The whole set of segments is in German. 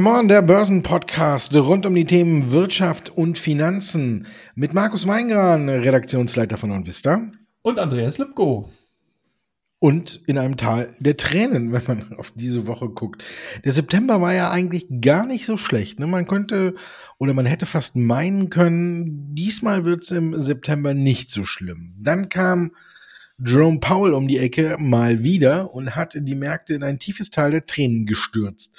Come on, der Börsenpodcast rund um die Themen Wirtschaft und Finanzen mit Markus Weingran, Redaktionsleiter von OnVista. Und Andreas Lipko. Und in einem Tal der Tränen, wenn man auf diese Woche guckt. Der September war ja eigentlich gar nicht so schlecht. Ne? Man könnte oder man hätte fast meinen können, diesmal wird es im September nicht so schlimm. Dann kam Jerome Powell um die Ecke mal wieder und hat die Märkte in ein tiefes Tal der Tränen gestürzt.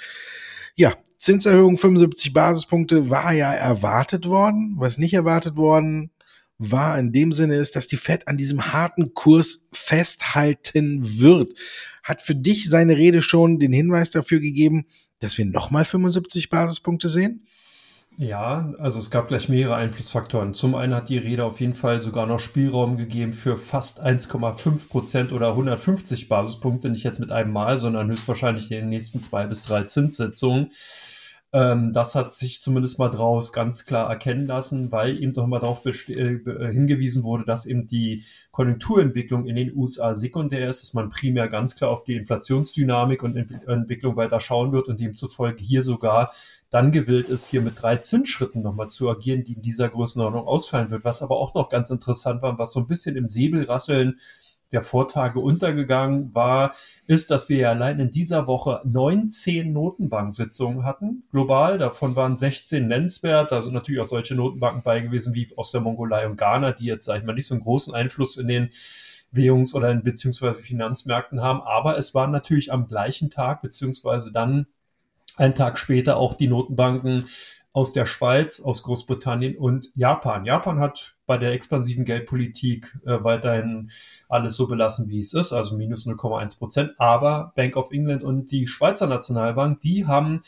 Ja, Zinserhöhung 75 Basispunkte war ja erwartet worden. Was nicht erwartet worden war in dem Sinne ist, dass die Fed an diesem harten Kurs festhalten wird. Hat für dich seine Rede schon den Hinweis dafür gegeben, dass wir nochmal 75 Basispunkte sehen? Ja, also es gab gleich mehrere Einflussfaktoren. Zum einen hat die Rede auf jeden Fall sogar noch Spielraum gegeben für fast 1,5 Prozent oder 150 Basispunkte, nicht jetzt mit einem Mal, sondern höchstwahrscheinlich in den nächsten zwei bis drei Zinssitzungen. Ähm, das hat sich zumindest mal draus ganz klar erkennen lassen, weil eben doch mal darauf äh, äh, hingewiesen wurde, dass eben die Konjunkturentwicklung in den USA sekundär ist, dass man primär ganz klar auf die Inflationsdynamik und Ent Entwicklung weiter schauen wird und demzufolge hier sogar dann gewillt ist, hier mit drei Zinsschritten nochmal zu agieren, die in dieser Größenordnung ausfallen wird. Was aber auch noch ganz interessant war, was so ein bisschen im Säbelrasseln der Vortage untergegangen war, ist, dass wir ja allein in dieser Woche 19 Notenbanksitzungen hatten, global. Davon waren 16 nennenswert. Da sind natürlich auch solche Notenbanken bei gewesen wie aus der Mongolei und Ghana, die jetzt, sage ich mal, nicht so einen großen Einfluss in den Währungs- oder in beziehungsweise Finanzmärkten haben. Aber es waren natürlich am gleichen Tag, beziehungsweise dann einen Tag später auch die Notenbanken aus der Schweiz, aus Großbritannien und Japan. Japan hat bei der expansiven Geldpolitik äh, weiterhin alles so belassen, wie es ist, also minus 0,1 Prozent. Aber Bank of England und die Schweizer Nationalbank, die haben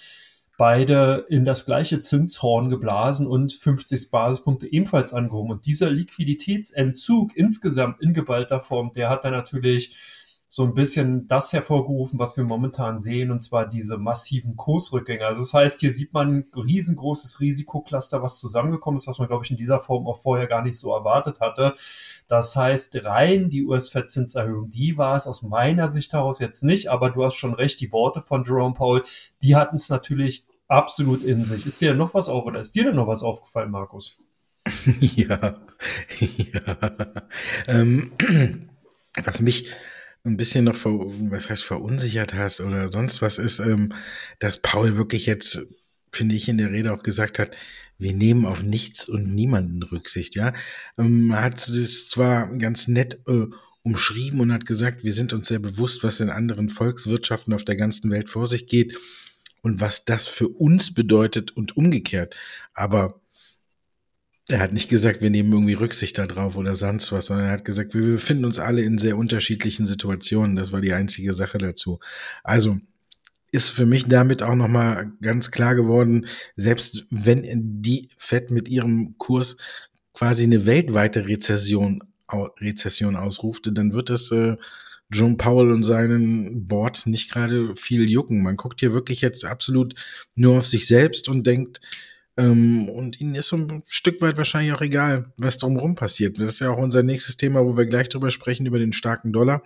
beide in das gleiche Zinshorn geblasen und 50 Basispunkte ebenfalls angehoben. Und dieser Liquiditätsentzug insgesamt in geballter Form, der hat dann natürlich so ein bisschen das hervorgerufen, was wir momentan sehen, und zwar diese massiven Kursrückgänge. Also das heißt, hier sieht man ein riesengroßes Risikocluster, was zusammengekommen ist, was man, glaube ich, in dieser Form auch vorher gar nicht so erwartet hatte. Das heißt, rein die US-Fed-Zinserhöhung, die war es aus meiner Sicht heraus jetzt nicht, aber du hast schon recht, die Worte von Jerome Powell, die hatten es natürlich absolut in sich. Ist dir denn noch was auf oder ist dir denn noch was aufgefallen, Markus? ja, ja. Ähm, was mich ein bisschen noch, ver, was heißt verunsichert hast oder sonst was ist, ähm, dass Paul wirklich jetzt, finde ich, in der Rede auch gesagt hat, wir nehmen auf nichts und niemanden Rücksicht, ja. Ähm, hat es zwar ganz nett äh, umschrieben und hat gesagt, wir sind uns sehr bewusst, was in anderen Volkswirtschaften auf der ganzen Welt vor sich geht und was das für uns bedeutet und umgekehrt. Aber er hat nicht gesagt, wir nehmen irgendwie Rücksicht darauf oder sonst was, sondern er hat gesagt, wir befinden uns alle in sehr unterschiedlichen Situationen. Das war die einzige Sache dazu. Also ist für mich damit auch nochmal ganz klar geworden, selbst wenn die Fed mit ihrem Kurs quasi eine weltweite Rezession, Rezession ausrufte, dann wird das äh, John Powell und seinen Board nicht gerade viel jucken. Man guckt hier wirklich jetzt absolut nur auf sich selbst und denkt, ähm, und ihnen ist so ein Stück weit wahrscheinlich auch egal, was drumherum passiert. Das ist ja auch unser nächstes Thema, wo wir gleich drüber sprechen, über den starken Dollar.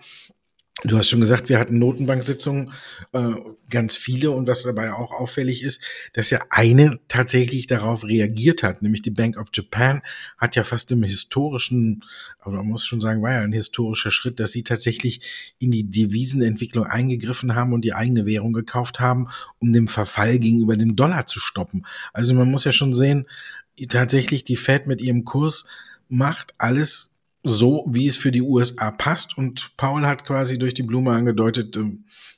Du hast schon gesagt, wir hatten Notenbanksitzungen, äh, ganz viele. Und was dabei auch auffällig ist, dass ja eine tatsächlich darauf reagiert hat, nämlich die Bank of Japan hat ja fast im historischen, aber man muss schon sagen, war ja ein historischer Schritt, dass sie tatsächlich in die Devisenentwicklung eingegriffen haben und die eigene Währung gekauft haben, um den Verfall gegenüber dem Dollar zu stoppen. Also man muss ja schon sehen, tatsächlich die Fed mit ihrem Kurs macht alles so, wie es für die USA passt. Und Paul hat quasi durch die Blume angedeutet, äh,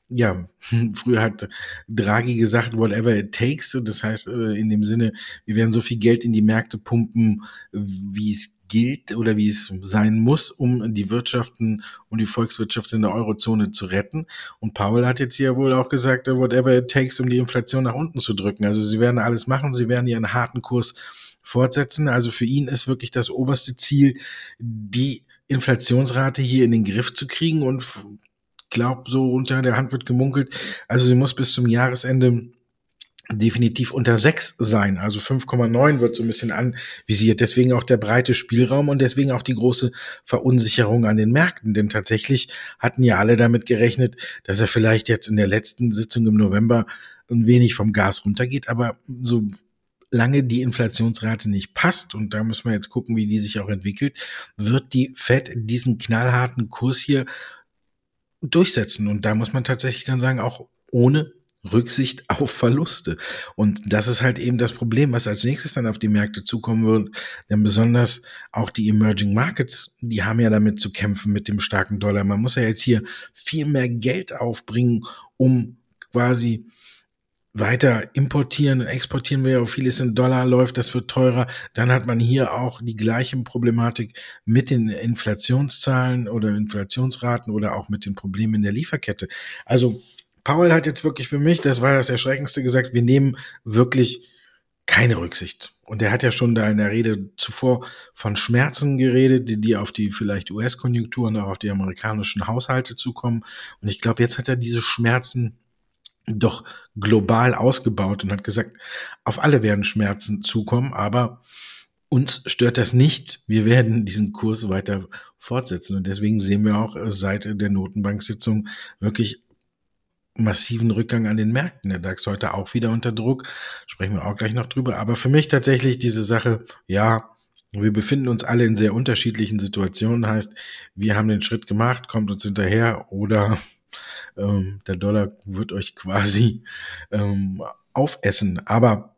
ja, früher hat Draghi gesagt, whatever it takes. Das heißt, äh, in dem Sinne, wir werden so viel Geld in die Märkte pumpen, wie es gilt oder wie es sein muss, um die Wirtschaften und die Volkswirtschaft in der Eurozone zu retten. Und Paul hat jetzt hier wohl auch gesagt, whatever it takes, um die Inflation nach unten zu drücken. Also sie werden alles machen, sie werden ihren harten Kurs fortsetzen. Also für ihn ist wirklich das oberste Ziel, die Inflationsrate hier in den Griff zu kriegen und glaubt so unter der Hand wird gemunkelt. Also sie muss bis zum Jahresende definitiv unter 6 sein. Also 5,9 wird so ein bisschen anvisiert. Deswegen auch der breite Spielraum und deswegen auch die große Verunsicherung an den Märkten. Denn tatsächlich hatten ja alle damit gerechnet, dass er vielleicht jetzt in der letzten Sitzung im November ein wenig vom Gas runtergeht. Aber so lange die Inflationsrate nicht passt, und da müssen wir jetzt gucken, wie die sich auch entwickelt, wird die Fed diesen knallharten Kurs hier durchsetzen. Und da muss man tatsächlich dann sagen, auch ohne Rücksicht auf Verluste. Und das ist halt eben das Problem, was als nächstes dann auf die Märkte zukommen wird. Denn besonders auch die Emerging Markets, die haben ja damit zu kämpfen mit dem starken Dollar. Man muss ja jetzt hier viel mehr Geld aufbringen, um quasi weiter importieren und exportieren wir ja auch vieles in Dollar läuft, das wird teurer. Dann hat man hier auch die gleiche Problematik mit den Inflationszahlen oder Inflationsraten oder auch mit den Problemen in der Lieferkette. Also Paul hat jetzt wirklich für mich, das war das Erschreckendste, gesagt, wir nehmen wirklich keine Rücksicht. Und er hat ja schon da in der Rede zuvor von Schmerzen geredet, die, die auf die vielleicht US-Konjunkturen, auch auf die amerikanischen Haushalte zukommen. Und ich glaube, jetzt hat er diese Schmerzen doch global ausgebaut und hat gesagt, auf alle werden Schmerzen zukommen, aber uns stört das nicht. Wir werden diesen Kurs weiter fortsetzen. Und deswegen sehen wir auch seit der Notenbanksitzung wirklich massiven Rückgang an den Märkten. Der DAX heute auch wieder unter Druck. Sprechen wir auch gleich noch drüber. Aber für mich tatsächlich diese Sache, ja, wir befinden uns alle in sehr unterschiedlichen Situationen. Heißt, wir haben den Schritt gemacht, kommt uns hinterher oder ähm, der Dollar wird euch quasi ähm, aufessen. Aber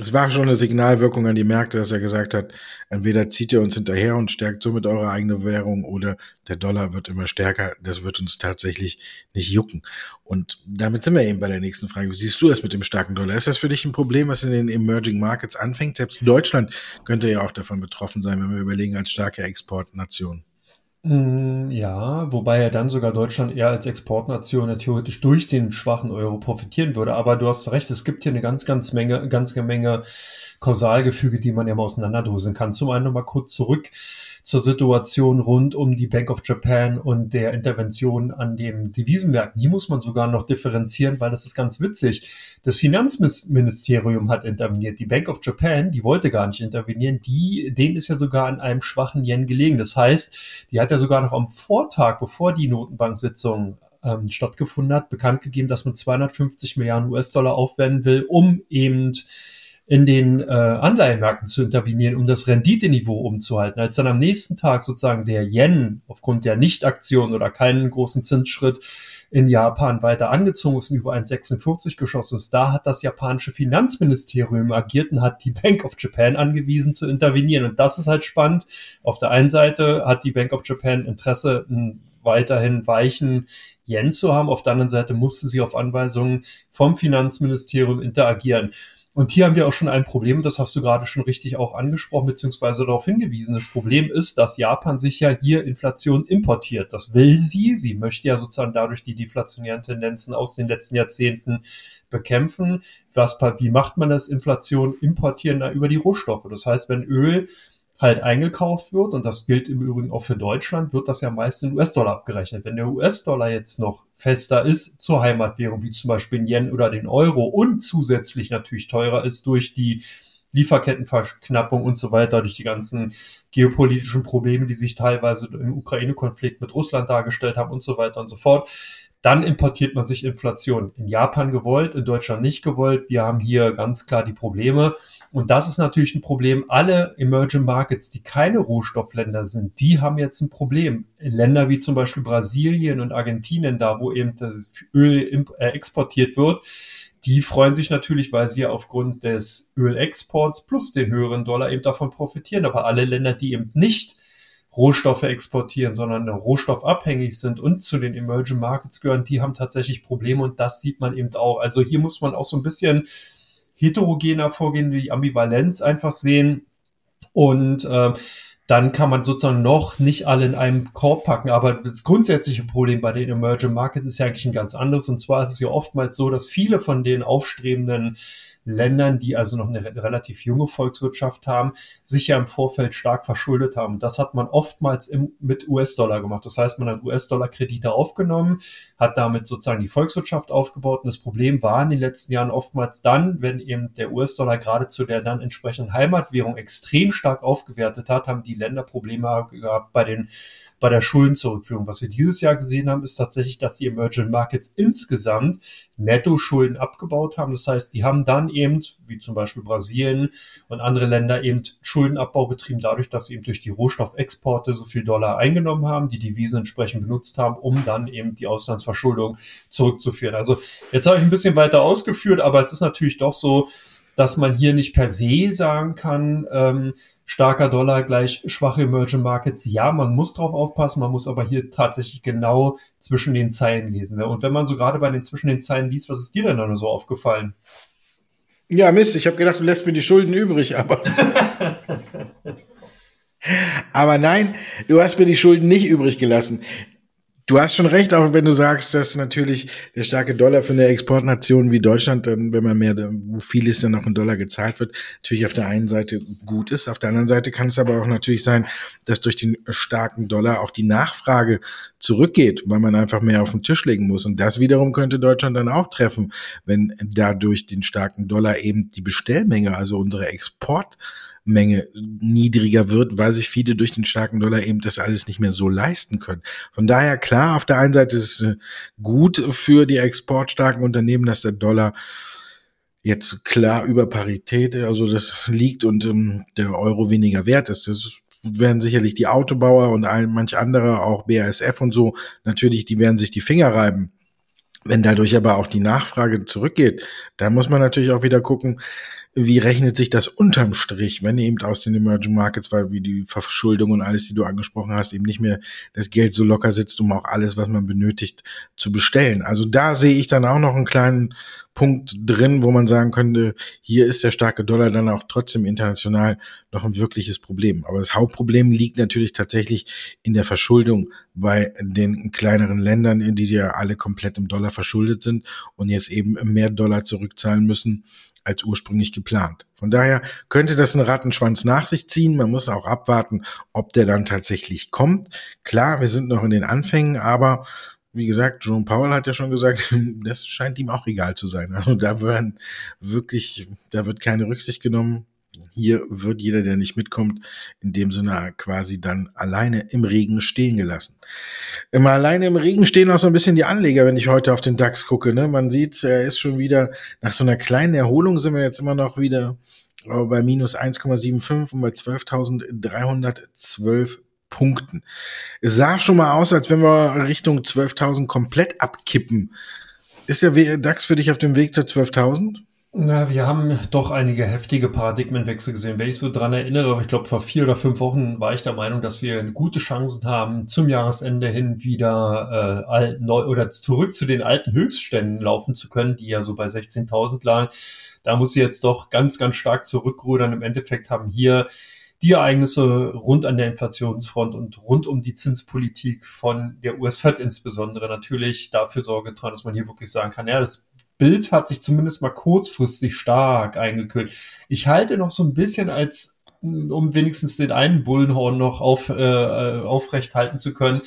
es war schon eine Signalwirkung an die Märkte, dass er gesagt hat, entweder zieht ihr uns hinterher und stärkt somit eure eigene Währung oder der Dollar wird immer stärker. Das wird uns tatsächlich nicht jucken. Und damit sind wir eben bei der nächsten Frage. Wie siehst du das mit dem starken Dollar? Ist das für dich ein Problem, was in den Emerging Markets anfängt? Selbst Deutschland könnte ja auch davon betroffen sein, wenn wir überlegen, als starke Exportnation. Hm, ja, wobei ja dann sogar Deutschland eher als Exportnation ja theoretisch durch den schwachen Euro profitieren würde. Aber du hast recht, es gibt hier eine ganz, ganz Menge, ganze Menge Kausalgefüge, die man ja mal auseinanderdröseln kann. Zum einen nochmal kurz zurück zur Situation rund um die Bank of Japan und der Intervention an dem Devisenmärkten. Die muss man sogar noch differenzieren, weil das ist ganz witzig. Das Finanzministerium hat interveniert. Die Bank of Japan, die wollte gar nicht intervenieren. Die, denen ist ja sogar an einem schwachen Yen gelegen. Das heißt, die hat ja sogar noch am Vortag, bevor die Notenbanksitzung ähm, stattgefunden hat, bekannt gegeben, dass man 250 Milliarden US-Dollar aufwenden will, um eben in den äh, Anleihemärkten zu intervenieren, um das Renditeniveau umzuhalten. Als dann am nächsten Tag sozusagen der Yen aufgrund der Nichtaktion oder keinen großen Zinsschritt in Japan weiter angezogen ist und über 1,46 geschossen ist, da hat das japanische Finanzministerium agiert und hat die Bank of Japan angewiesen zu intervenieren. Und das ist halt spannend. Auf der einen Seite hat die Bank of Japan Interesse, einen weiterhin weichen Yen zu haben. Auf der anderen Seite musste sie auf Anweisungen vom Finanzministerium interagieren. Und hier haben wir auch schon ein Problem, das hast du gerade schon richtig auch angesprochen, beziehungsweise darauf hingewiesen. Das Problem ist, dass Japan sich ja hier Inflation importiert. Das will sie. Sie möchte ja sozusagen dadurch die deflationären Tendenzen aus den letzten Jahrzehnten bekämpfen. Was, wie macht man das? Inflation importieren da über die Rohstoffe. Das heißt, wenn Öl halt eingekauft wird, und das gilt im Übrigen auch für Deutschland, wird das ja meist in US-Dollar abgerechnet. Wenn der US-Dollar jetzt noch fester ist zur Heimatwährung, wie zum Beispiel den Yen oder den Euro und zusätzlich natürlich teurer ist durch die Lieferkettenverknappung und so weiter, durch die ganzen geopolitischen Probleme, die sich teilweise im Ukraine-Konflikt mit Russland dargestellt haben und so weiter und so fort, dann importiert man sich Inflation. In Japan gewollt, in Deutschland nicht gewollt. Wir haben hier ganz klar die Probleme. Und das ist natürlich ein Problem. Alle Emerging Markets, die keine Rohstoffländer sind, die haben jetzt ein Problem. Länder wie zum Beispiel Brasilien und Argentinien, da wo eben Öl äh, exportiert wird, die freuen sich natürlich, weil sie aufgrund des Ölexports plus den höheren Dollar eben davon profitieren. Aber alle Länder, die eben nicht Rohstoffe exportieren, sondern rohstoffabhängig sind und zu den Emerging Markets gehören, die haben tatsächlich Probleme und das sieht man eben auch. Also hier muss man auch so ein bisschen heterogener vorgehen, die Ambivalenz einfach sehen und äh, dann kann man sozusagen noch nicht alle in einem Korb packen. Aber das grundsätzliche Problem bei den Emerging Markets ist ja eigentlich ein ganz anderes. Und zwar ist es ja oftmals so, dass viele von den aufstrebenden Ländern, die also noch eine relativ junge Volkswirtschaft haben, sich ja im Vorfeld stark verschuldet haben. Das hat man oftmals im, mit US-Dollar gemacht. Das heißt, man hat US-Dollar-Kredite aufgenommen, hat damit sozusagen die Volkswirtschaft aufgebaut. Und das Problem war in den letzten Jahren oftmals dann, wenn eben der US-Dollar gerade zu der dann entsprechenden Heimatwährung extrem stark aufgewertet hat, haben die Länder Probleme gehabt bei den bei der Schuldenzurückführung. Was wir dieses Jahr gesehen haben, ist tatsächlich, dass die Emerging Markets insgesamt Netto-Schulden abgebaut haben. Das heißt, die haben dann eben, wie zum Beispiel Brasilien und andere Länder, eben Schuldenabbau betrieben, dadurch, dass sie eben durch die Rohstoffexporte so viel Dollar eingenommen haben, die Devisen entsprechend benutzt haben, um dann eben die Auslandsverschuldung zurückzuführen. Also jetzt habe ich ein bisschen weiter ausgeführt, aber es ist natürlich doch so, dass man hier nicht per se sagen kann, ähm, starker Dollar gleich schwache Emerging Markets. Ja, man muss drauf aufpassen, man muss aber hier tatsächlich genau zwischen den Zeilen lesen. Und wenn man so gerade bei den zwischen den Zeilen liest, was ist dir denn dann so aufgefallen? Ja, Mist, ich habe gedacht, du lässt mir die Schulden übrig, aber. aber nein, du hast mir die Schulden nicht übrig gelassen. Du hast schon recht, auch wenn du sagst, dass natürlich der starke Dollar für eine Exportnation wie Deutschland, dann, wenn man mehr, wo vieles dann auch in Dollar gezahlt wird, natürlich auf der einen Seite gut ist. Auf der anderen Seite kann es aber auch natürlich sein, dass durch den starken Dollar auch die Nachfrage zurückgeht, weil man einfach mehr auf den Tisch legen muss. Und das wiederum könnte Deutschland dann auch treffen, wenn dadurch den starken Dollar eben die Bestellmenge, also unsere Export Menge niedriger wird, weil sich viele durch den starken Dollar eben das alles nicht mehr so leisten können. Von daher klar, auf der einen Seite ist es äh, gut für die exportstarken Unternehmen, dass der Dollar jetzt klar über Parität, also das liegt und ähm, der Euro weniger wert ist. Das werden sicherlich die Autobauer und all, manch andere, auch BASF und so, natürlich, die werden sich die Finger reiben. Wenn dadurch aber auch die Nachfrage zurückgeht, dann muss man natürlich auch wieder gucken, wie rechnet sich das unterm Strich, wenn eben aus den Emerging Markets, weil wie die Verschuldung und alles, die du angesprochen hast, eben nicht mehr das Geld so locker sitzt, um auch alles, was man benötigt, zu bestellen. Also da sehe ich dann auch noch einen kleinen Punkt drin, wo man sagen könnte, hier ist der starke Dollar dann auch trotzdem international noch ein wirkliches Problem. Aber das Hauptproblem liegt natürlich tatsächlich in der Verschuldung bei den kleineren Ländern, die ja alle komplett im Dollar verschuldet sind und jetzt eben mehr Dollar zurückzahlen müssen als ursprünglich geplant. Von daher könnte das einen Rattenschwanz nach sich ziehen. Man muss auch abwarten, ob der dann tatsächlich kommt. Klar, wir sind noch in den Anfängen, aber wie gesagt, Jerome Powell hat ja schon gesagt, das scheint ihm auch egal zu sein. Also da werden wirklich, da wird keine Rücksicht genommen. Hier wird jeder, der nicht mitkommt, in dem Sinne quasi dann alleine im Regen stehen gelassen. Immer alleine im Regen stehen auch so ein bisschen die Anleger, wenn ich heute auf den DAX gucke. Ne? Man sieht, er ist schon wieder, nach so einer kleinen Erholung sind wir jetzt immer noch wieder bei minus 1,75 und bei 12.312 Punkten. Es sah schon mal aus, als wenn wir Richtung 12.000 komplett abkippen. Ist der DAX für dich auf dem Weg zu 12.000? Na, wir haben doch einige heftige Paradigmenwechsel gesehen. Wenn ich so dran erinnere, ich glaube, vor vier oder fünf Wochen war ich der Meinung, dass wir gute Chancen haben, zum Jahresende hin wieder äh, alt, neu oder zurück zu den alten Höchstständen laufen zu können, die ja so bei 16.000 lagen. Da muss sie jetzt doch ganz, ganz stark zurückrudern. Im Endeffekt haben hier die Ereignisse rund an der Inflationsfront und rund um die Zinspolitik von der US-Fed insbesondere natürlich dafür Sorge tragen, dass man hier wirklich sagen kann, ja, das Bild hat sich zumindest mal kurzfristig stark eingekühlt. Ich halte noch so ein bisschen als, um wenigstens den einen Bullenhorn noch auf, äh, aufrecht halten zu können,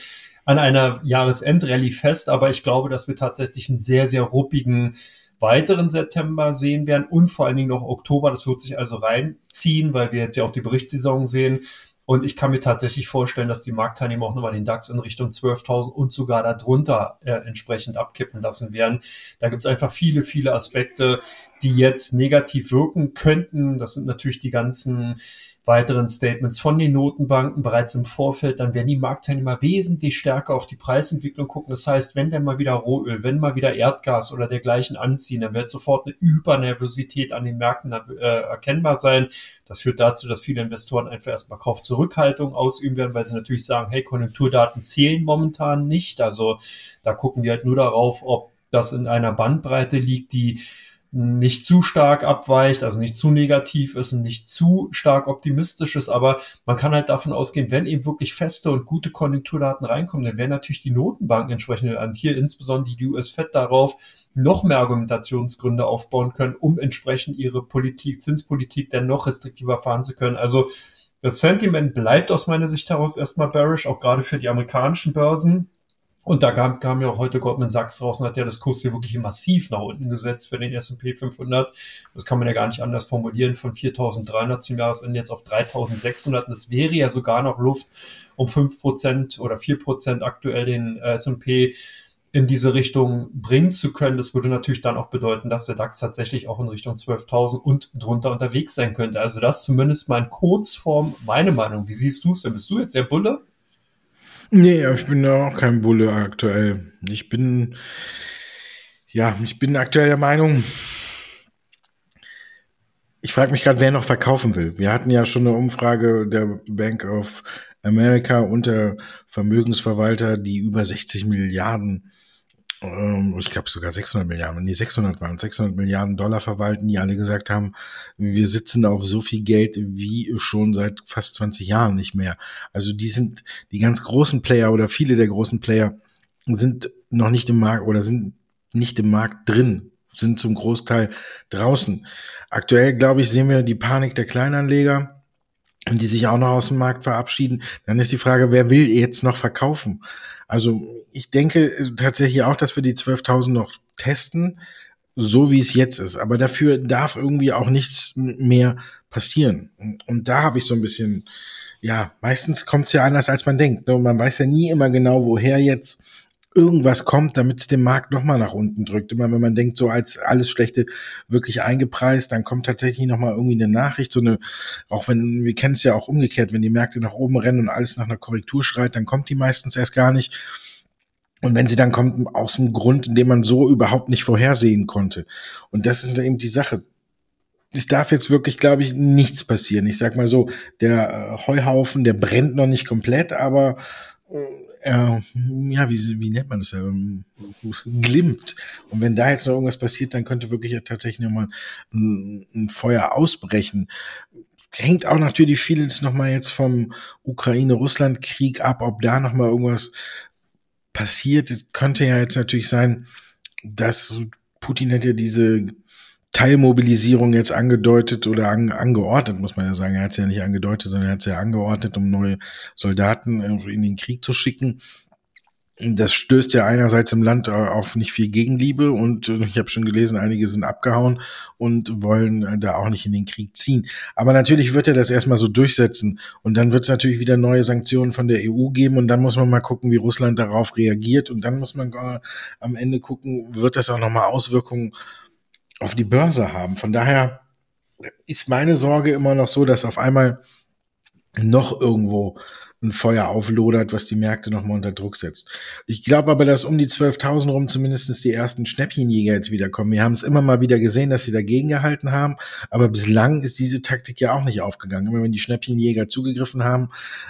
an einer Jahresendrallye fest, aber ich glaube, dass wir tatsächlich einen sehr, sehr ruppigen weiteren September sehen werden und vor allen Dingen noch Oktober. Das wird sich also reinziehen, weil wir jetzt ja auch die Berichtssaison sehen. Und ich kann mir tatsächlich vorstellen, dass die Marktteilnehmer auch nochmal den DAX in Richtung 12.000 und sogar darunter äh, entsprechend abkippen lassen werden. Da gibt es einfach viele, viele Aspekte, die jetzt negativ wirken könnten. Das sind natürlich die ganzen weiteren Statements von den Notenbanken bereits im Vorfeld, dann werden die Marktteilnehmer wesentlich stärker auf die Preisentwicklung gucken. Das heißt, wenn dann mal wieder Rohöl, wenn mal wieder Erdgas oder dergleichen anziehen, dann wird sofort eine Übernervosität an den Märkten äh, erkennbar sein. Das führt dazu, dass viele Investoren einfach erstmal Kaufzurückhaltung ausüben werden, weil sie natürlich sagen, hey, Konjunkturdaten zählen momentan nicht. Also da gucken wir halt nur darauf, ob das in einer Bandbreite liegt, die nicht zu stark abweicht, also nicht zu negativ ist und nicht zu stark optimistisch ist, aber man kann halt davon ausgehen, wenn eben wirklich feste und gute Konjunkturdaten reinkommen, dann werden natürlich die Notenbanken entsprechend und hier insbesondere die US-Fed darauf noch mehr Argumentationsgründe aufbauen können, um entsprechend ihre Politik, Zinspolitik dann noch restriktiver fahren zu können. Also das Sentiment bleibt aus meiner Sicht heraus erstmal bearish, auch gerade für die amerikanischen Börsen. Und da kam, kam ja auch heute Goldman Sachs raus und hat ja das Kurs hier wirklich massiv nach unten gesetzt für den S&P 500. Das kann man ja gar nicht anders formulieren, von 4.300 zum Jahresende jetzt auf 3.600. Und das wäre ja sogar noch Luft, um 5% oder 4% aktuell den äh, S&P in diese Richtung bringen zu können. Das würde natürlich dann auch bedeuten, dass der DAX tatsächlich auch in Richtung 12.000 und drunter unterwegs sein könnte. Also das zumindest mal in Kurzform meine Meinung. Wie siehst du es denn? Bist du jetzt der Bulle? Nee, ich bin auch kein Bulle aktuell. Ich bin, ja, ich bin aktuell der Meinung, ich frage mich gerade, wer noch verkaufen will. Wir hatten ja schon eine Umfrage der Bank of America unter Vermögensverwalter, die über 60 Milliarden ich glaube sogar 600 Milliarden, nee, 600 waren 600 Milliarden Dollar verwalten, die alle gesagt haben, wir sitzen auf so viel Geld wie schon seit fast 20 Jahren nicht mehr. Also die sind, die ganz großen Player oder viele der großen Player sind noch nicht im Markt oder sind nicht im Markt drin, sind zum Großteil draußen. Aktuell, glaube ich, sehen wir die Panik der Kleinanleger und die sich auch noch aus dem Markt verabschieden. Dann ist die Frage, wer will jetzt noch verkaufen? Also ich denke äh, tatsächlich auch, dass wir die 12.000 noch testen, so wie es jetzt ist. Aber dafür darf irgendwie auch nichts mehr passieren. Und da habe ich so ein bisschen, ja, meistens kommt es ja anders, als man denkt. Und man weiß ja nie immer genau, woher jetzt irgendwas kommt, damit es den Markt nochmal nach unten drückt. Immer wenn man denkt, so als alles Schlechte wirklich eingepreist, dann kommt tatsächlich nochmal irgendwie eine Nachricht, so eine, auch wenn, wir kennen es ja auch umgekehrt, wenn die Märkte nach oben rennen und alles nach einer Korrektur schreit, dann kommt die meistens erst gar nicht. Und wenn sie dann kommt, aus dem Grund, in dem man so überhaupt nicht vorhersehen konnte. Und das ist eben die Sache. Es darf jetzt wirklich, glaube ich, nichts passieren. Ich sag mal so, der äh, Heuhaufen, der brennt noch nicht komplett, aber äh, ja, wie, wie nennt man das? Ähm, glimmt. Und wenn da jetzt noch irgendwas passiert, dann könnte wirklich ja tatsächlich nochmal ein, ein Feuer ausbrechen. Hängt auch natürlich vieles nochmal jetzt vom Ukraine-Russland-Krieg ab, ob da nochmal irgendwas passiert. Es könnte ja jetzt natürlich sein, dass Putin hätte diese Teilmobilisierung jetzt angedeutet oder an, angeordnet, muss man ja sagen. Er hat es ja nicht angedeutet, sondern er hat es ja angeordnet, um neue Soldaten in den Krieg zu schicken. Das stößt ja einerseits im Land auf nicht viel Gegenliebe und ich habe schon gelesen, einige sind abgehauen und wollen da auch nicht in den Krieg ziehen. Aber natürlich wird er das erstmal so durchsetzen und dann wird es natürlich wieder neue Sanktionen von der EU geben und dann muss man mal gucken, wie Russland darauf reagiert und dann muss man am Ende gucken, wird das auch nochmal Auswirkungen auf die Börse haben. Von daher ist meine Sorge immer noch so, dass auf einmal noch irgendwo ein Feuer auflodert, was die Märkte nochmal unter Druck setzt. Ich glaube aber, dass um die 12.000 rum zumindest die ersten Schnäppchenjäger jetzt wiederkommen. Wir haben es immer mal wieder gesehen, dass sie dagegen gehalten haben, aber bislang ist diese Taktik ja auch nicht aufgegangen. Immer wenn die Schnäppchenjäger zugegriffen haben,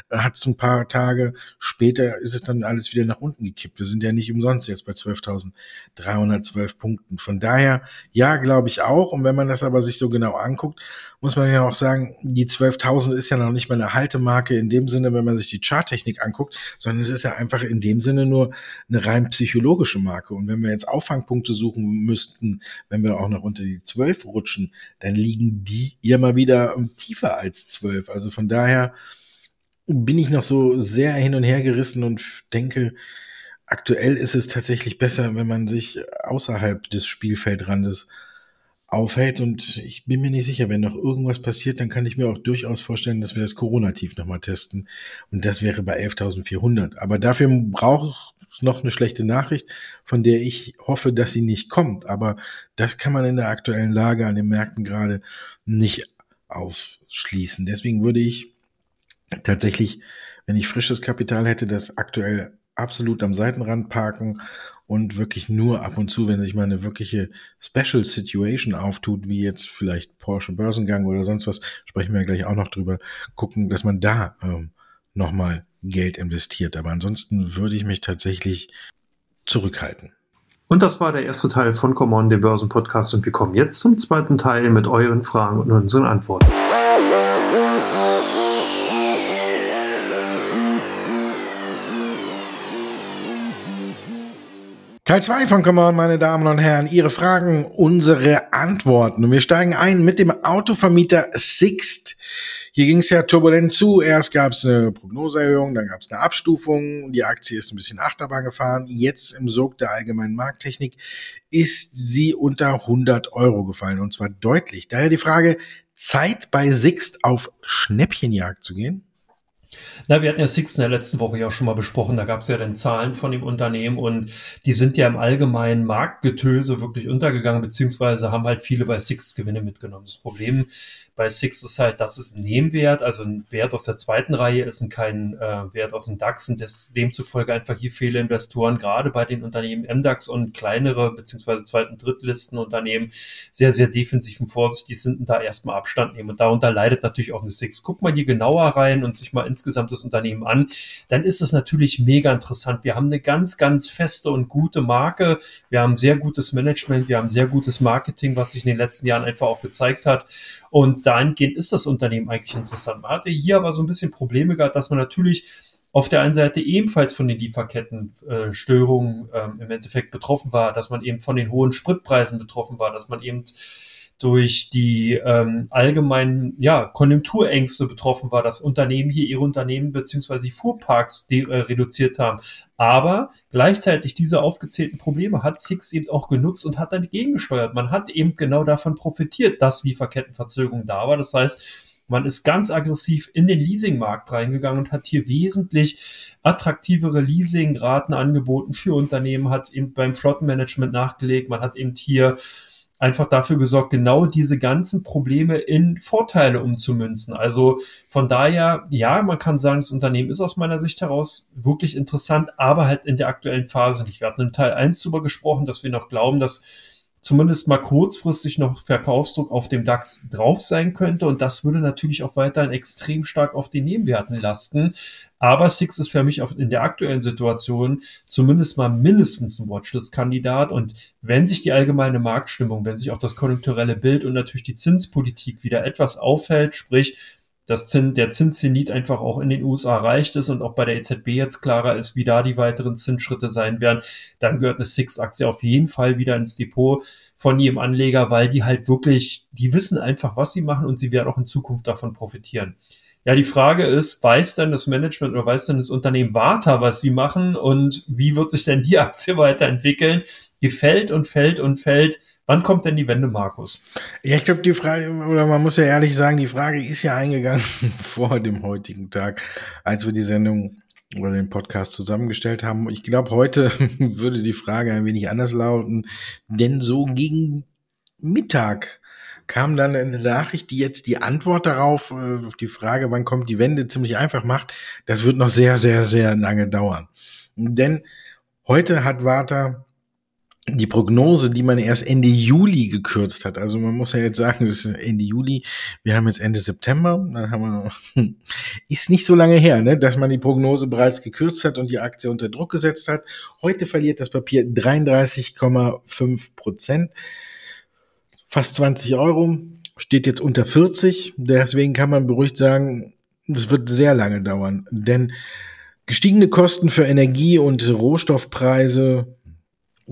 hat es ein paar Tage später ist es dann alles wieder nach unten gekippt. Wir sind ja nicht umsonst jetzt bei 12.312 Punkten. Von daher, ja, glaube ich auch. Und wenn man das aber sich so genau anguckt, muss man ja auch sagen, die 12.000 ist ja noch nicht mal eine Haltemarke in dem Sinne, wenn man sich die Charttechnik anguckt, sondern es ist ja einfach in dem Sinne nur eine rein psychologische Marke. Und wenn wir jetzt Auffangpunkte suchen müssten, wenn wir auch noch unter die 12 rutschen, dann liegen die ja mal wieder tiefer als 12. Also von daher bin ich noch so sehr hin und her gerissen und denke, aktuell ist es tatsächlich besser, wenn man sich außerhalb des Spielfeldrandes aufhält. Und ich bin mir nicht sicher, wenn noch irgendwas passiert, dann kann ich mir auch durchaus vorstellen, dass wir das Corona-Tief nochmal testen. Und das wäre bei 11.400. Aber dafür braucht es noch eine schlechte Nachricht, von der ich hoffe, dass sie nicht kommt. Aber das kann man in der aktuellen Lage an den Märkten gerade nicht ausschließen. Deswegen würde ich tatsächlich, wenn ich frisches Kapital hätte, das aktuell absolut am Seitenrand parken und wirklich nur ab und zu, wenn sich mal eine wirkliche Special Situation auftut, wie jetzt vielleicht Porsche Börsengang oder sonst was, sprechen wir gleich auch noch drüber, gucken, dass man da ähm, nochmal Geld investiert. Aber ansonsten würde ich mich tatsächlich zurückhalten. Und das war der erste Teil von Come On, dem Börsenpodcast. Und wir kommen jetzt zum zweiten Teil mit euren Fragen und unseren Antworten. Teil 2 von Come On, meine Damen und Herren. Ihre Fragen, unsere Antworten. Und wir steigen ein mit dem Autovermieter Sixt. Hier ging es ja turbulent zu. Erst gab es eine Prognoseerhöhung, dann gab es eine Abstufung. Die Aktie ist ein bisschen Achterbahn gefahren. Jetzt im Sog der allgemeinen Markttechnik ist sie unter 100 Euro gefallen und zwar deutlich. Daher die Frage, Zeit bei Sixt auf Schnäppchenjagd zu gehen? Na, wir hatten ja Six in der letzten Woche ja auch schon mal besprochen. Da gab es ja dann Zahlen von dem Unternehmen und die sind ja im allgemeinen Marktgetöse wirklich untergegangen, beziehungsweise haben halt viele bei Six Gewinne mitgenommen. Das Problem bei Six ist halt, das ist ein Nebenwert, also ein Wert aus der zweiten Reihe ist kein äh, Wert aus dem DAX und das, demzufolge einfach hier viele Investoren, gerade bei den Unternehmen MDAX und kleinere beziehungsweise zweiten, Drittlistenunternehmen sehr, sehr defensiv und vorsichtig sind und da erstmal Abstand nehmen. Und darunter leidet natürlich auch eine Six. Guckt mal hier genauer rein und sich mal insgesamt das Unternehmen an, dann ist es natürlich mega interessant. Wir haben eine ganz, ganz feste und gute Marke. Wir haben sehr gutes Management, wir haben sehr gutes Marketing, was sich in den letzten Jahren einfach auch gezeigt hat. Und dahingehend ist das Unternehmen eigentlich interessant. Man hatte hier aber so ein bisschen Probleme gehabt, dass man natürlich auf der einen Seite ebenfalls von den Lieferkettenstörungen äh, ähm, im Endeffekt betroffen war, dass man eben von den hohen Spritpreisen betroffen war, dass man eben durch die ähm, allgemeinen ja, Konjunkturängste betroffen war, dass Unternehmen hier ihre Unternehmen beziehungsweise die Fuhrparks äh, reduziert haben. Aber gleichzeitig diese aufgezählten Probleme hat Six eben auch genutzt und hat dann gegengesteuert. Man hat eben genau davon profitiert, dass Lieferkettenverzögerung da war. Das heißt, man ist ganz aggressiv in den Leasingmarkt reingegangen und hat hier wesentlich attraktivere Leasingraten angeboten für Unternehmen, hat eben beim Flottenmanagement nachgelegt. Man hat eben hier einfach dafür gesorgt, genau diese ganzen Probleme in Vorteile umzumünzen. Also von daher, ja, man kann sagen, das Unternehmen ist aus meiner Sicht heraus wirklich interessant, aber halt in der aktuellen Phase nicht. Wir hatten in Teil 1 darüber gesprochen, dass wir noch glauben, dass zumindest mal kurzfristig noch Verkaufsdruck auf dem DAX drauf sein könnte. Und das würde natürlich auch weiterhin extrem stark auf den Nebenwerten lasten. Aber Six ist für mich in der aktuellen Situation zumindest mal mindestens ein Watchlist-Kandidat. Und wenn sich die allgemeine Marktstimmung, wenn sich auch das konjunkturelle Bild und natürlich die Zinspolitik wieder etwas aufhält, sprich dass der Zinszenit einfach auch in den USA erreicht ist und auch bei der EZB jetzt klarer ist, wie da die weiteren Zinsschritte sein werden, dann gehört eine Six-Aktie auf jeden Fall wieder ins Depot von jedem Anleger, weil die halt wirklich, die wissen einfach, was sie machen und sie werden auch in Zukunft davon profitieren. Ja, die Frage ist, weiß denn das Management oder weiß denn das Unternehmen Warta, was sie machen und wie wird sich denn die Aktie weiterentwickeln? Gefällt und fällt und fällt Wann kommt denn die Wende, Markus? Ja, ich glaube, die Frage, oder man muss ja ehrlich sagen, die Frage ist ja eingegangen vor dem heutigen Tag, als wir die Sendung oder den Podcast zusammengestellt haben. Ich glaube, heute würde die Frage ein wenig anders lauten, denn so gegen Mittag kam dann eine Nachricht, die jetzt die Antwort darauf, äh, auf die Frage, wann kommt die Wende, ziemlich einfach macht. Das wird noch sehr, sehr, sehr lange dauern. Denn heute hat Warta die Prognose, die man erst Ende Juli gekürzt hat. Also man muss ja jetzt sagen, das ist Ende Juli. Wir haben jetzt Ende September. Dann haben wir, ist nicht so lange her, ne, dass man die Prognose bereits gekürzt hat und die Aktie unter Druck gesetzt hat. Heute verliert das Papier 33,5 Prozent. Fast 20 Euro. Steht jetzt unter 40. Deswegen kann man beruhigt sagen, es wird sehr lange dauern. Denn gestiegene Kosten für Energie und Rohstoffpreise